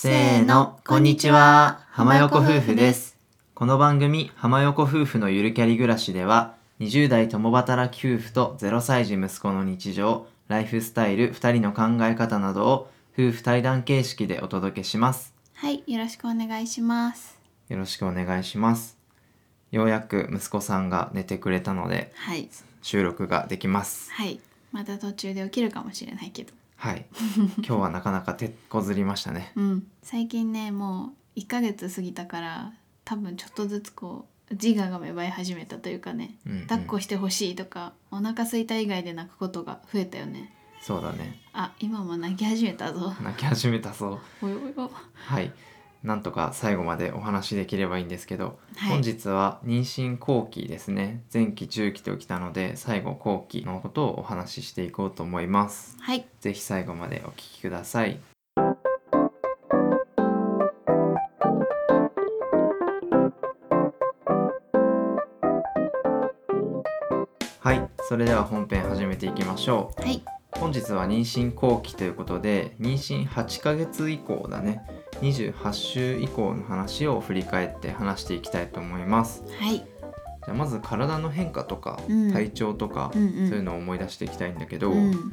せーの、こんにちは。浜横夫婦です。この番組、浜横夫婦のゆるキャリ暮らしでは、20代共働き夫婦と0歳児息子の日常、ライフスタイル、2人の考え方などを夫婦対談形式でお届けします。はい、よろしくお願いします。よろしくお願いします。ようやく息子さんが寝てくれたので、はい、収録ができます。はい、また途中で起きるかもしれないけど。はい。今日はなかなか手こずりましたね。うん、最近ね、もう1ヶ月過ぎたから、多分ちょっとずつこう自我が芽生え始めたというかね、うんうん抱っこしてほしいとか、お腹空いた以外で泣くことが増えたよね。そうだね。あ、今も泣き始めたぞ。泣き始めたそう。おいおいおい。はい。なんとか最後までお話しできればいいんですけど、はい。本日は妊娠後期ですね。前期中期ときたので最後後期のことをお話ししていこうと思います。はい、ぜひ最後までお聞きください。はい。それでは本編始めていきましょう。はい、本日は妊娠後期ということで妊娠8ヶ月以降だね28週以降の話を振り返って話していきたいと思います。はい、じゃあまず体の変化とか、うん。体調とか、うんうん。そういうのを思い出していきたいんだけど、うん、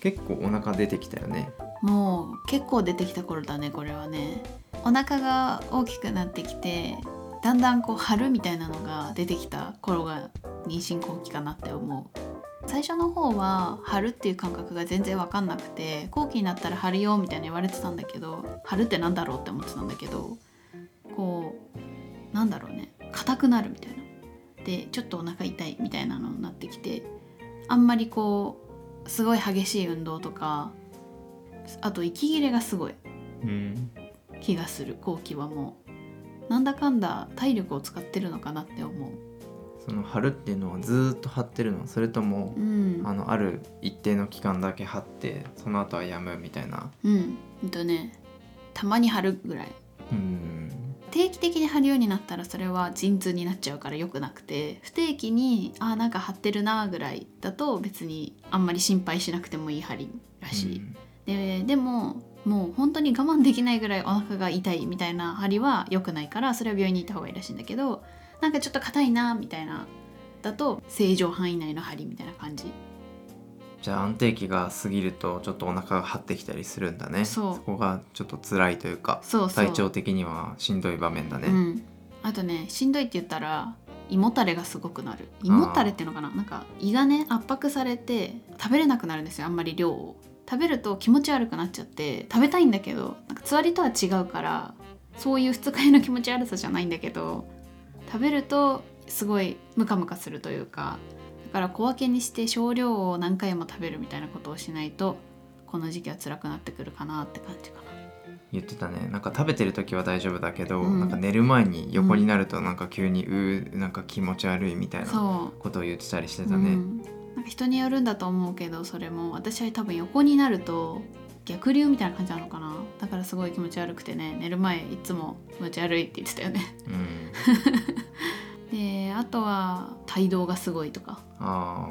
結構お腹出てきたよね。もう結構出てきた頃だねこれはね。お腹が大きくなってきてだんだんこう春みたいなのが出てきた頃が妊娠後期かなって思う最初の方は春っていう感覚が全然分かんなくて後期になったら春よみたいに言われてたんだけど春ってなんだろうって思ってたんだけどこうなんだろうね硬くなるみたいな。でちょっとお腹痛いみたいなのになってきてあんまりこうすごい激しい運動とかあと息切れがすごいうん。気がする後期はもう。なんだかんだ体力を使ってるのかなって思うその張るっていうのはずーっと張ってるの。それともう、ん。あのある一定の期間だけ張ってその後はやむみたいな。うん。とねたまに張るぐらい。うん。定期的に張るようになったらそれは陣痛になっちゃうから良くなくて不定期にあーなんか張ってるなぐらいだと別にあんまり心配しなくてもいい張りらしい、ででももう本当に我慢できないぐらいお腹が痛いみたいな張りは良くないからそれは病院に行った方がいいらしいんだけどなんかちょっと硬いなみたいな。だと正常範囲内の張りみたいな感じ。じゃあ安定期が過ぎるとちょっとお腹が張ってきたりするんだね。そう。こがちょっと辛いというか体調的にはしんどい場面だね、うん、あとねしんどいって言ったら胃もたれがすごくなる。胃もたれっていうのかな？なんか胃がね圧迫されて食べれなくなるんですよあんまり量を。食べると気持ち悪くなっちゃって食べたいんだけどなんかつわりとは違うからそういう二日酔いの気持ち悪さじゃないんだけど食べるとすごいムカムカするというかだから小分けにして少量を何回も食べるみたいなことをしないとこの時期は辛くなってくるかなって感じかな。言ってたね。なんか食べてる時は大丈夫だけど、うん。なんか寝る前に横になるとなんか急にうーなんか気持ち悪いみたいなことを言ってたりしてたね、うん、なんか人によるんだと思うけどそれも。私は多分横になると逆流みたいな感じなのかな？だからすごい気持ち悪くてね寝る前いつも気持ち悪いって言ってたよね。うん、であとは帯同がすごいとか。あ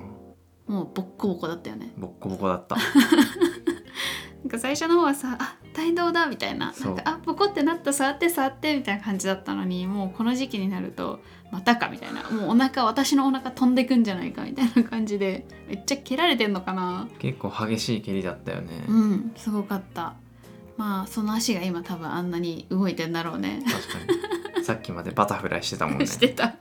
もうボッコボコだったよね。ーボッコボコだった。なんか最初の方はさ「あ帯同だ」みたいな。そう。んなか「あボコってなった触って触って」みたいな感じだったのにもうこの時期になると「またか」みたいな。もうお腹私のお腹飛んでくんじゃないかみたいな感じでめっちゃ蹴られてんのかな。結構激しい蹴りだったよね、うんすごかった。まあその足が今多分あんなに動いてんだろうね。確かに。さっきまでバタフライしてたもんね。してた。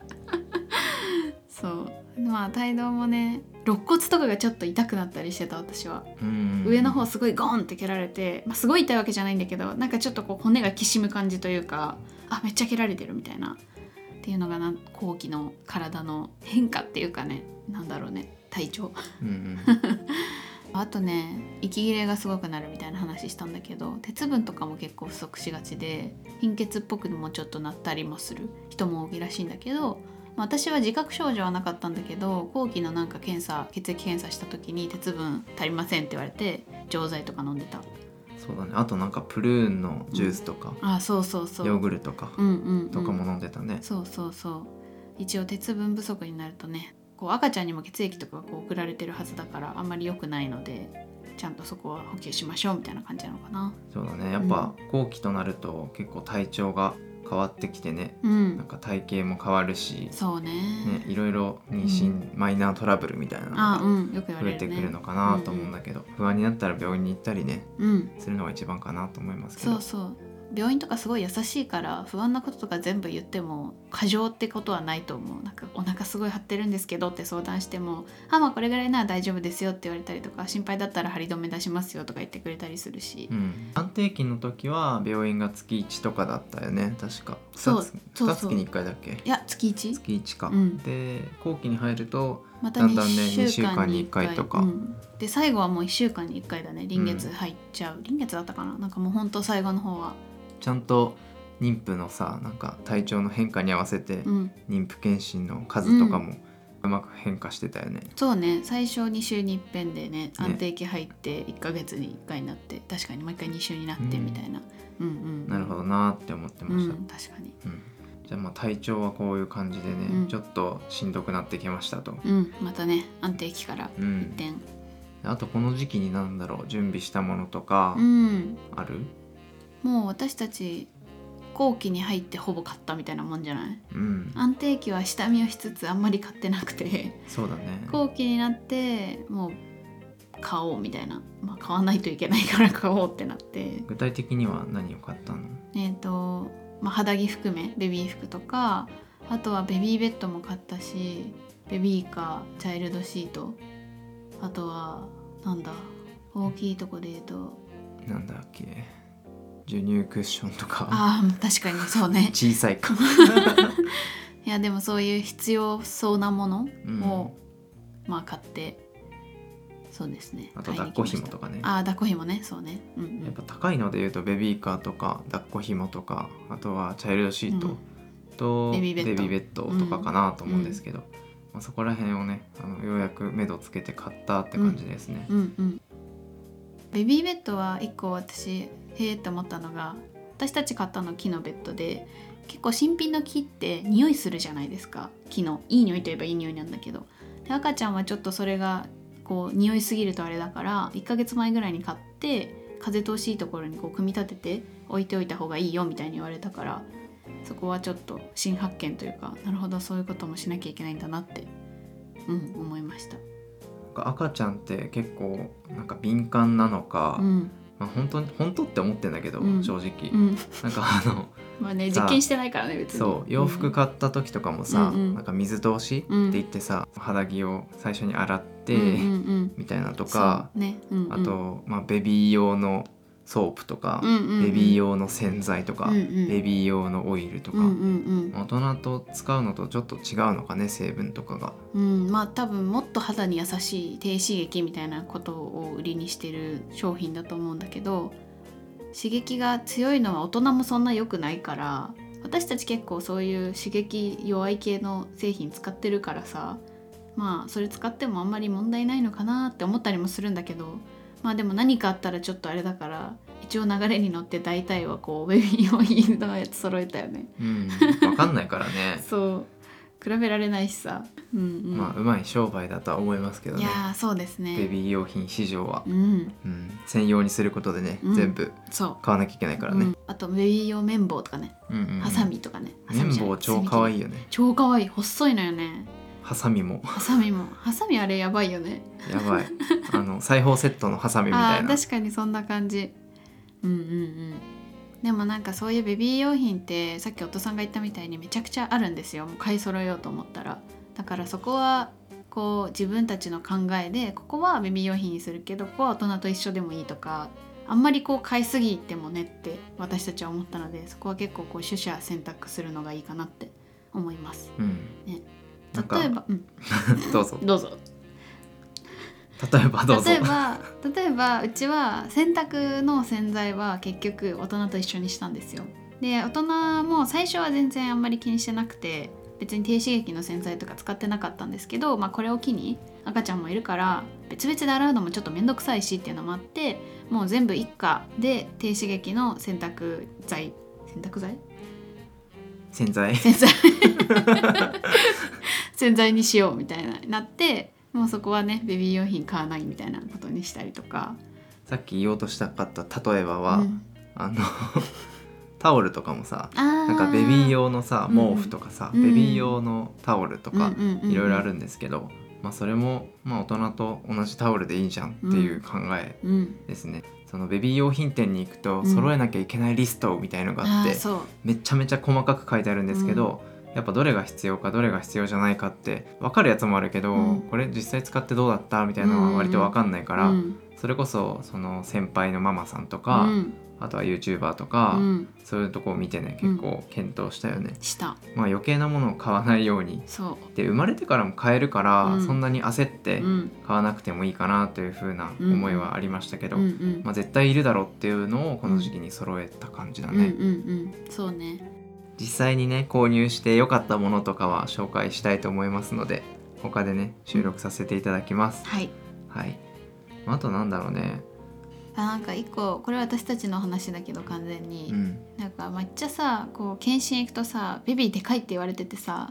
そうまあ帯同もね肋骨とかがちょっと痛くなったりしてた私は、うん。上の方すごいゴーンって蹴られて、まあ、すごい痛いわけじゃないんだけどなんかちょっとこう骨がきしむ感じというかあめっちゃ蹴られてるみたいなっていうのがなん後期の体の変化っていうかねなんだろうね体調。うんうん。あとね息切れがすごくなるみたいな話したんだけど鉄分とかも結構不足しがちで貧血っぽくもちょっとなったりもする人も多いらしいんだけど、まあ私は自覚症状はなかったんだけど後期のなんか検査血液検査した時に鉄分足りませんって言われて錠剤とか飲んでた。そうだね。あとなんかプルーンのジュースとか、あそうそうそう。ヨーグルトか、うんうん、うん、とかも飲んでたね、そうそうそう。一応鉄分不足になるとねこう赤ちゃんにも血液とかがこう送られてるはずだからあんまり良くないのでちゃんとそこは補給しましょうみたいな感じなのかな。そうだね。やっぱ後期となると結構体調が変わってきてねうん。なんか体型も変わるし、そうね。ね、いろいろ妊娠、マイナートラブルみたいなのが増えてくるのかなと思うんだけど、不安になったら病院に行ったりねうん。するのが一番かなと思いますけど。そうそう病院とかすごい優しいから不安なこととか全部言っても過剰ってことはないと思う。なんかお腹すごい張ってるんですけどって相談しても「あまあこれぐらいなら大丈夫ですよ」って言われたりとか心配だったら張り止め出しますよとか言ってくれたりするし、うん、安定期の時は病院が月1とかだったよね。確か。そう。2つそうそう。2月に1回だっけ？いや月 1? 月1か、うん。で後期に入るとまただんだんね2週間に1 2週間に1回回とか。うん。で最後はもう1週間に1回だね。臨月入っちゃう、臨月だったかな。なんかもうほんと最後の方はちゃんと妊婦のさなんか体調の変化に合わせてうん。妊婦検診の数とかもうまく変化してたよね、そうね。最初2週に一遍でね安定期入って1ヶ月に1回になって確かにもう1回2週になってみたいな、うん、うんなるほどなって思ってました、うん確かに。うん。じゃあまあ体調はこういう感じでね、うん。ちょっとしんどくなってきましたと、うん。またね安定期から一うん、点あとこの時期になんだろう準備したものとかうん。ある？もう私たち後期に入ってほぼ買ったみたいなもんじゃない？うん、安定期は下見をしつつあんまり買ってなくて。そうだね。後期になってもう買おうみたいな、まあ、買わないといけないから買おうってなって。具体的には何を買ったの？えっ、と、まあ、肌着含めベビー服とかあとはベビーベッドも買ったしベビーカーチャイルドシート。あとはなんだ大きいとこで言うとなんだっけ？授乳クッションとか。ああ確かにそうね。小さいか、いやでもそういう必要そうなものうん。を、まあ買ってそうですね。あと抱っこ紐とかね。ああ抱っこ紐ね。そうね。うんうん。やっぱ高いので言うとベビーカーとか抱っこ紐とかあとはチャイルドシートとベビーベッド。ベドとかかなと思うんですけど、まあ、そこら辺をねあのようやく目処つけて買ったって感じですね。うんうん。ベビーベッドは一個私へえって思ったのが私たち買ったの木のベッドで結構新品の木って匂いするじゃないですか。木のいい匂いといえばいい匂いなんだけど。で赤ちゃんはちょっとそれがこう匂いすぎるとあれだから1ヶ月前ぐらいに買って風通しいいところにこう組み立てて置いておいた方がいいよみたいに言われたからそこはちょっと新発見というかなるほどそういうこともしなきゃいけないんだなってうん思いました。赤ちゃんって結構なんか敏感なのか、うんまあ、本当に本当って思ってんだけど、うん。正直、うん。なんかあのまあね実験してないからね別に。そう洋服買った時とかもさ、うんうん。なんか水通しってうん言ってさ、肌着を最初に洗って、うんうんうん。みたいなとか、ね、うんうん、あと、まあ、ベビー用のソープとか、うんうんうん。ベビー用の洗剤とか、うんうん。ベビー用のオイルとか、うんうん大人と使うのとちょっと違うのかね成分とかが。うん、うん、まあ多分もっと肌に優しい低刺激みたいなことを売りにしてる商品だと思うんだけど刺激が強いのは大人もそんな良くないから私たち結構そういう刺激弱い系の製品使ってるからさまあそれ使ってもあんまり問題ないのかなって思ったりもするんだけどまあでも何かあったらちょっとあれだから一応流れに乗って大体はこうベビー用品のやつ揃えたよね。うん、分かんないからね そう比べられないしさ。うんうん。まあうまい商売だとは思いますけどねいやーそうですね。ベビー用品市場はう、んうん、専用にすることでね、うん全部そう。買わなきゃいけないからねうん、あとベビー用綿棒とかね、うんうんうんハサミとかね。綿棒超可愛いい。よね超可愛い細いのよね。ハサミも。ハサミも。ハサミあれやばいよね。やばい。あの裁縫セットのハサミみたいな。確かにそんな感じ。うんうんうん。でもなんかそういうベビー用品ってさっきお父さんが言ったみたいにめちゃくちゃあるんですよ。もう買い揃えようと思ったら。だからそこはこう自分たちの考えでここはベビー用品にするけどここは大人と一緒でもいいとかあんまりこう買いすぎてもねって私たちは思ったのでそこは結構こう取捨選択するのがいいかなって思います。うん。ねなんか例えば、うん、どうぞ。どうぞ。例えばどうぞ。例えば例えばうちは洗濯の洗剤は結局大人と一緒にしたんですよ。で大人も最初は全然あんまり気にしてなくて別に低刺激の洗剤とか使ってなかったんですけど、まあ、これを機に赤ちゃんもいるから別々で洗うのもちょっと面倒くさいしっていうのもあってもう全部一家で低刺激の洗濯剤？洗濯剤？洗剤？洗剤 洗剤にしようみたいななってもうそこはねベビー用品買わないみたいなことにしたりとか。さっき言おうとしたかった例えばは、うん。あの タオルとかもさあなんかベビー用のさうん。毛布とかさ、うん。ベビー用のタオルとか、うんうんうんうん。いろいろあるんですけど、まあ、それも、まあ、大人と同じタオルでいいじゃんっていう考えうん。ですね、そのベビー用品店に行くとうん。揃えなきゃいけないリストみたいのがあって、めちゃめちゃ細かく書いてあるんですけど、やっぱどれが必要かどれが必要じゃないかって分かるやつもあるけど、うん。これ実際使ってどうだったみたいなのは割と分かんないから、うん。それこそその先輩のママさんとか、うん。あとは YouTuber とか、うん。そういうとこを見てね結構検討したよね、した。まあ余計なものを買わないように。そで生まれてからも買えるから、うん。そんなに焦っうてうん。買わなくてもいいかなという風な思いはありましたけど、まあ、絶対いるだろうっていうのをこの時期に揃えた感じだうんね、うんうん。そうね実際にね購入して良かったものとかは紹介したいと思いますので他でね収録させていただきます、はい。はい。あとなんだろうね。あなんか一個これは私たちの話だけど完全に、うん。なんかめっちゃさこう検診行くとさベビーでかいって言われててさ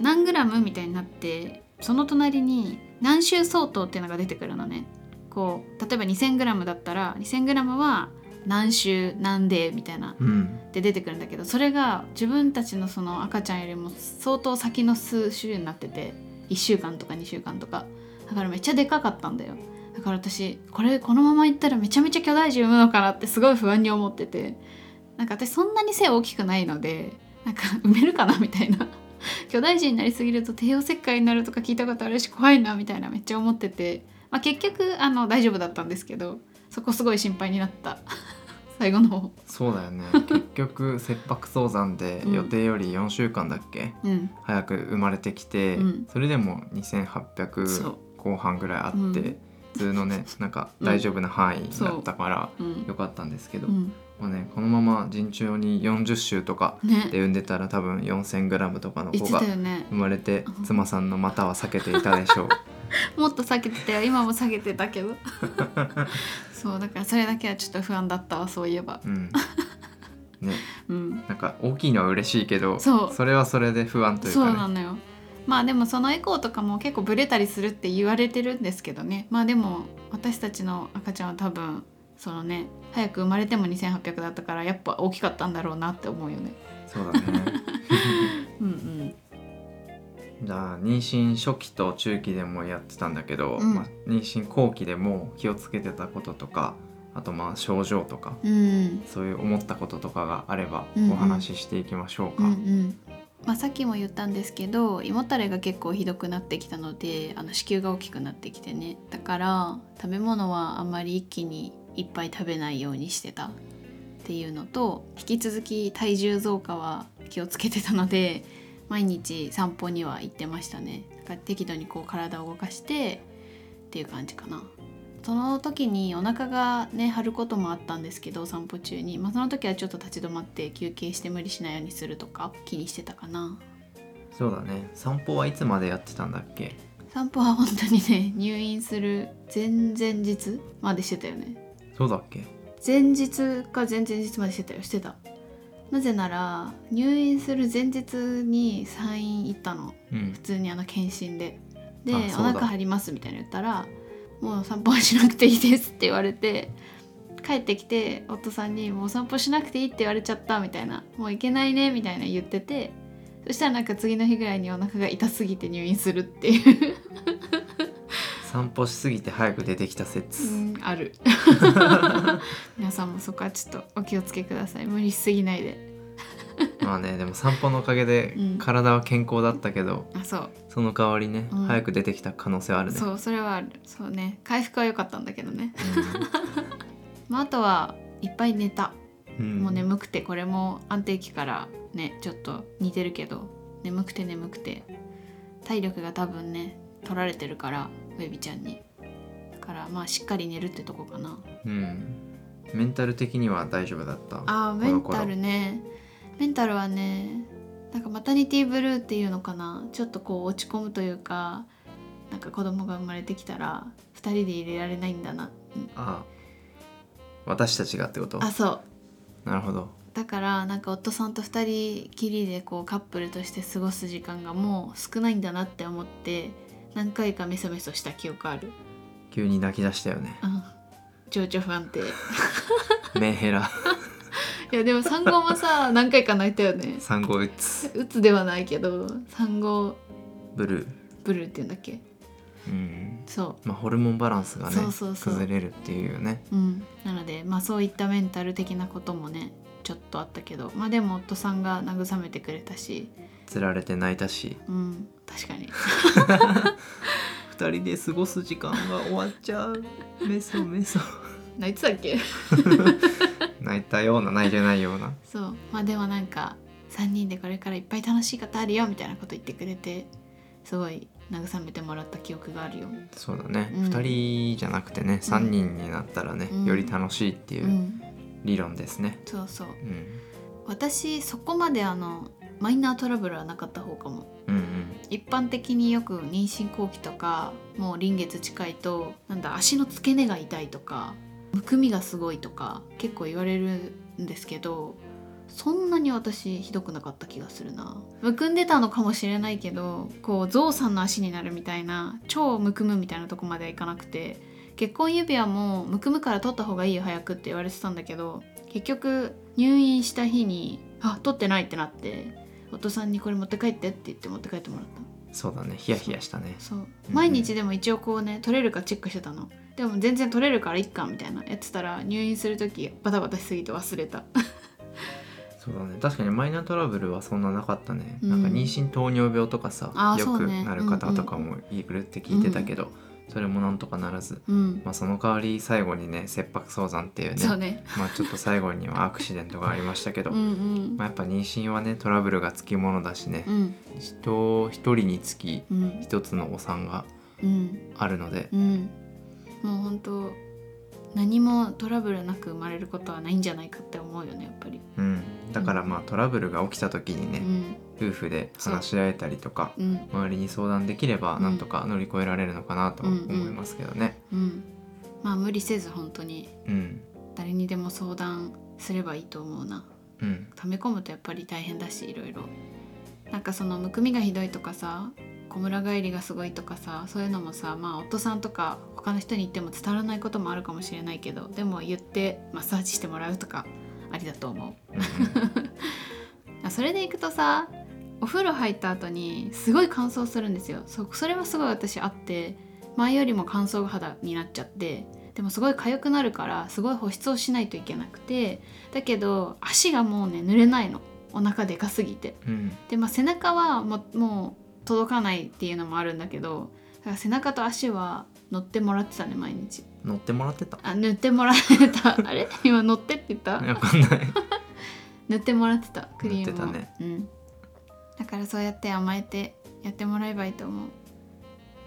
何グラムみたいになってその隣に何周相当っていうのが出てくるのね。こう例えば 2,000g だったら 2,000g は何周何デーみたいなあうん。で出てくるんだけどそれが自分たちのその赤ちゃんよりも相当先の数週になってて1週間とか2週間とか。だからめっちゃでかかったんだよ。だから私これこのままいったらめちゃめちゃ巨大児産むのかなってすごい不安に思ってて。なんか私そんなに背大きくないのでなんか産めるかなみたいな。巨大児になりすぎると帝王切開になるとか聞いたことあるし怖いなみたいなめっちゃ思ってて、まあ、結局あの大丈夫だったんですけどそこすごい心配になった。最後の方。そうだよね。結局切迫早産でうん。予定より4週間だっけ、うん。早く生まれてきて、うん。それでもそう。2800後半ぐらいあって、通のねなんか大丈夫な範囲だったからう。ん。よかったんですけど、うん。もうねこのまま順調に40週とかね。で産んでたら多分 4000g とかの子が生まれてうん。妻さんの股は避けていたでしょう。もっと避けてたよ。今も避けてたけど。そうだからそれだけはちょっと不安だったわそういえば。うん。ね。うん。なんか大きいのは嬉しいけどそう。れはそれで不安というそうかねなのよまあでもそのエコーとかも結構ブレたりするって言われてるんですけどね。まあでも私たちの赤ちゃんは多分そのね早く生まれても2800だったからやっぱ大きかったんだろうなって思うよね。そうだね。うんうん。じゃあ妊娠初期と中期でもやってたんだけど、うん。まあ、妊娠後期でも気をつけてたこととかあとまあ症状とかうん。そういう思ったこととかがあればお話ししていきましょうか。うんうんまあ、さっきも言ったんですけど胃もたれが結構ひどくなってきたのであの子宮が大きくなってきてね。だから食べ物はあんまり一気にいっぱい食べないようにしてたっていうのと引き続き体重増加は気をつけてたので毎日散歩には行ってましたね。だから適度にこう体を動かしてっていう感じかな。その時にお腹がね張ることもあったんですけど散歩中に、まあ、その時はちょっと立ち止まって休憩して無理しないようにするとか気にしてたかな。そうだね。散歩はいつまでやってたんだっけ？散歩は本当にね 入院する前々日までしてたよね。そうだっけ？前日か前々日までしてたよ。してた。なぜなら入院する前日に産院行ったの。うん。普通にあの検診で。でお腹張りますみたいな言ったらもう散歩はしなくていいですって言われて帰ってきて夫さんに「もう散歩しなくていいって言われちゃった」みたいな「もう行けないね」みたいな言っててそしたらなんか次の日ぐらいにお腹が痛すぎて入院するっていう、散歩しすぎて早く出てきた説、うん、ある。皆さんもそこはちょっとお気をつけください。無理しすぎないでまあねでも散歩のおかげでうん。体は健康だったけど、あそう。その代わりね、うん。早く出てきた可能性はあるね。そうそれはある。そうね。回復は良かったんだけどね、まあ、あとはいっぱい寝た。うん。もう眠くてこれも安定期からねちょっと似てるけど眠くて眠くて体力が多分ね取られてるからベビちゃんに。だからまあしっかり寝るってとこかな。うん。メンタル的には大丈夫だった？あーこの頃。メンタルねメンタルはねなんかマタニティブルーっていうのかな？ちょっとこう落ち込むというかなんか子供が生まれてきたら2人で入れられないんだな。あ私たちがってこと？あそう。なるほど。だからなんか夫さんと2人きりでこうカップルとして過ごす時間がもう少ないんだなって思って何回かメソメソした記憶ある。急に泣き出したよね。うん。情緒不安定。メンヘラいやでも産後もさ 何回か泣いたよね。産後うつ。うつではないけど産後ブルー。ブルーって言うんだっけ？うん。そまあホルモンバランスがねそうそうそう。崩れるっていうよね。ううん。なのでまあそういったメンタル的なこともねちょっとあったけどまあでも夫さんが慰めてくれたし。つられて泣いたし。うん。確かに。二人で過ごす時間が終わっちゃう。メソメソ。泣いてたっけ？泣いたような泣いてないような。そう。まあでもなんか3人でこれからいっぱい楽しいことあるよみたいなこと言ってくれてすごい慰めてもらった記憶があるよ。そうだね、うん。二人じゃなくてね三人になったらね、うん。より楽しいっていううん。理論ですね。そうそう。うん。私そこまであのマイナートラブルはなかった方かも。うんうん。一般的によく妊娠後期とかもう臨月近いとなんだ足の付け根が痛いとかむくみがすごいとか結構言われるんですけどそんなに私ひどくなかった気がするな。むくんでたのかもしれないけどこうゾウさんの足になるみたいな超むくむみたいなとこまではいかなくて結婚指輪もむくむから取った方がいいよ早くって言われてたんだけど結局入院した日にあ取ってないってなって夫さんにこれ持って帰ってって言って持って帰ってもらったそうだね。ヒヤヒヤしたね。そう。うん。毎日でも一応こうね取れるかチェックしてたのでも全然取れるからいっかみたいなやってたら入院する時バタバタしすぎて忘れた。そうだね。確かにマイナートラブルはそんななかったね、うん。なんか妊娠糖尿病とかさよくなる方とかもいるって聞いてたけど、それもなんとかならず、うん。まあ、その代わり最後にね切迫早産っていうねね。まあちょっと最後にはアクシデントがありましたけど、うんうん。まあ、やっぱ妊娠はねトラブルがつきものだしね、うん。人一人につきうん。一つのお産がうん。あるので、うんもう本当何もトラブルなく生まれることはないんじゃないかって思うよねやっぱり。うん、だからまあトラブルが起きた時にね、うん。夫婦で話し合えたりとかうん。周りに相談できればうん。なんとか乗り越えられるのかなと思いますけどね。うん。まあ無理せず本当にうん、誰にでも相談すればいいと思うな。うん、溜め込むとやっぱり大変だしいろいろ。なんかそのむくみがひどいとかさ小村帰りがすごいとかさそういうのもさまあ夫さんとか他の人に言っても伝わらないこともあるかもしれないけどでも言ってマッサージしてもらうとかありだと思う。あ それでいくとさお風呂入った後にすごい乾燥するんですよ。そそれはすごい私あって前よりも乾燥肌になっちゃってでもすごい痒くなるからすごい保湿をしないといけなくてだけど足がもうね濡れないの。お腹でかすぎて。うん、でまあ背中はももう届かないっていうのもあるんだけどだから背中と足は乗ってもらってたね毎日。乗ってもらってた？あ塗ってもらってた。あれ？今乗ってって言った？わかんない。塗ってもらってたクリームをね。うん、だからそうやって甘えてやってもらえばいいと思う、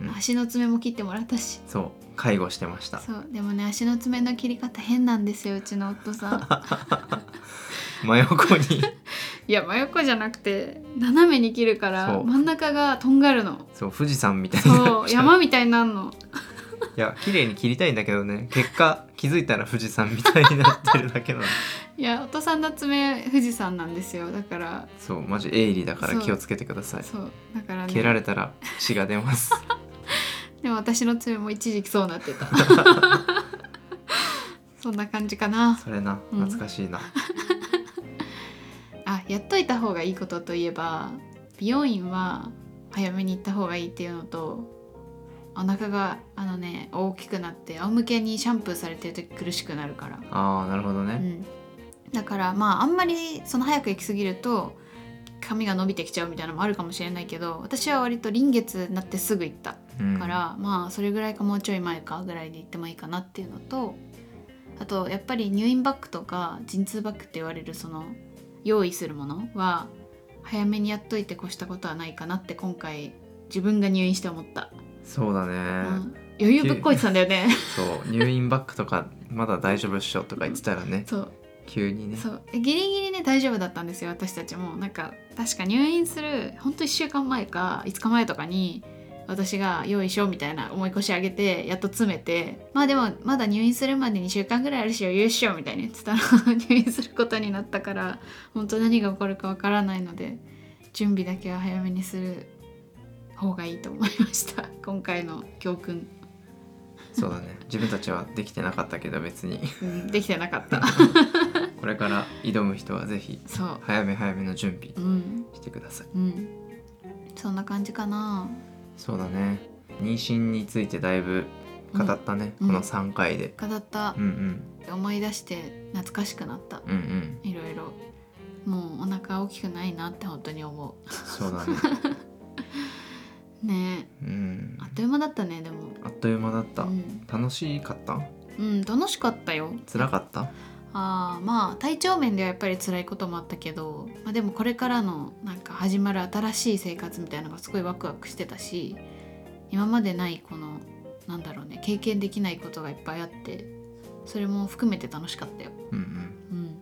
うん。足の爪も切ってもらったし。そう、介護してました。そう。でもね足の爪の切り方変なんですようちの夫さん 真横に、いや真横じゃなくて斜めに切るから真ん中がとんがるのそう富士山みたいになそう。山みたいになるのいや綺麗に切りたいんだけどね。結果気づいたら富士山みたいになってるだけなの。いやお父さんの爪富士山なんですよだからそう、マジ鋭利だから気をつけてください。そうだからね蹴られたら血が出ます。でも私の爪も一時期そうなってたそんな感じかなそれな、うん懐かしいな。あやっといた方がいいことといえば美容院は早めに行った方がいいっていうのとお腹があのね大きくなって仰向けにシャンプーされてる時苦しくなるから。ああ、なるほどね。うん、だからまああんまりその早く行き過ぎると髪が伸びてきちゃうみたいなのもあるかもしれないけど私は割と臨月になってすぐ行ったうん。から、まあそれぐらいかもうちょい前かぐらいで行ってもいいかなっていうのとあとやっぱり入院バッグとか陣痛バッグって言われるその用意するものは早めにやっといて越したことはないかなって今回自分が入院して思った、そうだね。うん。余裕ぶっこいてたんだよね。そう。入院バッグとかまだ大丈夫っしょとか言ってたらね。そう。急にね。そう。ギリギリね大丈夫だったんですよ私たちも。なんか確か入院するほんと1週間前か5日前とかに私が「用意しよう」みたいな重い腰上げてやっと詰めてまあでもまだ入院するまで2週間ぐらいあるし余裕っしょみたいに言ってたら 入院することになったから本当何が起こるかわからないので準備だけは早めにする方がいいと思いました。今回の教訓、そうだね。自分たちはできてなかったけど別に。うん、できてなかった。これから挑む人はぜひそう。早め早めの準備うん。してください。うん。そんな感じかなそうだね。妊娠についてだいぶ語ったね、うん。この3回で、語った。うん、うん。思い出して懐かしくなった。うんうん。いろいろ。もうお腹大きくないなって本当に思そうだね。う ね。うん。えあっという間だったねでも。あっという間だった、うん、楽しかった？うん、楽しかったよ。辛かった？あーまあ体調面ではやっぱり辛いこともあったけど、まあ、でもこれからのなんか始まる新しい生活みたいなのがすごいワクワクしてたし今までないこのなんだろうね経験できないことがいっぱいあってそれも含めて楽しかったよ。うんうん。うん。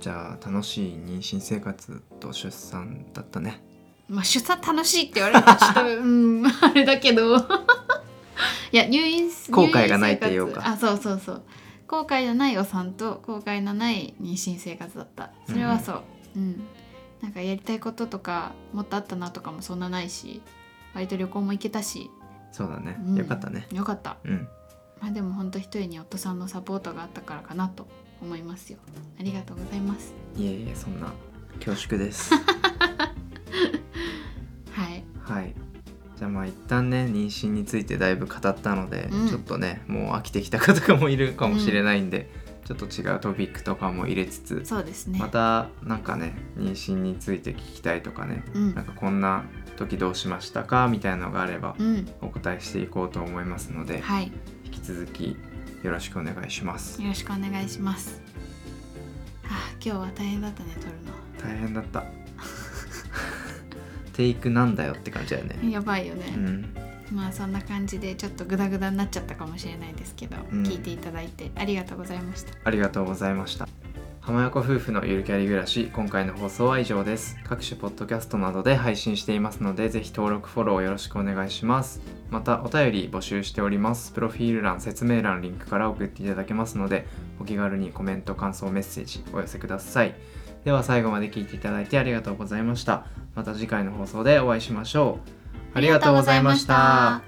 じゃあ楽しい妊娠生活と出産だったね。まあ出産楽しいって言われるとちょっとうん あれだけど。いや入院後悔がないっていうか。あそうそうそう後悔のないお産と後悔のない妊娠生活だった。それはそう。うん、なんかやりたいこととかもっとあったなとかもそんなないし割と旅行も行けたし、そうだね、うん。よかったね。よかった。うん。まあでも本当一人に夫さんのサポートがあったからかなと思いますよ。ありがとうございます。いえいえそんな恐縮です じゃあまあ一旦ね妊娠についてだいぶ語ったので、うん。ちょっとねもう飽きてきた方とかもいるかもしれないんで、ちょっと違うトピックとかも入れつつそうですね。またなんかね妊娠について聞きたいとかねうん。なんかこんな時どうしましたかみたいなのがあればうん。お答えしていこうと思いますので、はい。引き続きよろしくお願いします。よろしくお願いします。はあ、今日は大変だったね、撮る大変だったテイクなんだよって感じだよね。の。やばいよね。うん。まあそんな感じでちょっとグダグダになっちゃったかもしれないですけど、うん。聞いていただいてありがとうございました。ありがとうございました。浜横夫婦のゆるキャリ暮らし今回の放送は以上です。各種ポッドキャストなどで配信していますのでぜひ登録フォローよろしくお願いします。またお便り募集しております。プロフィール欄説明欄リンクから送っていただけますのでお気軽にコメント感想メッセージお寄せくださいでは最後まで聞いていただいてありがとうございました。また次回の放送でお会いしましょう。ありがとうございました。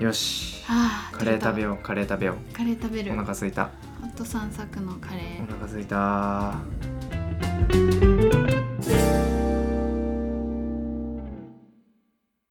よし。はあ、カレー食べよようカレー食べよう。カレー食べうる。お腹すいた。ホット散策のカレー。お。腹すいた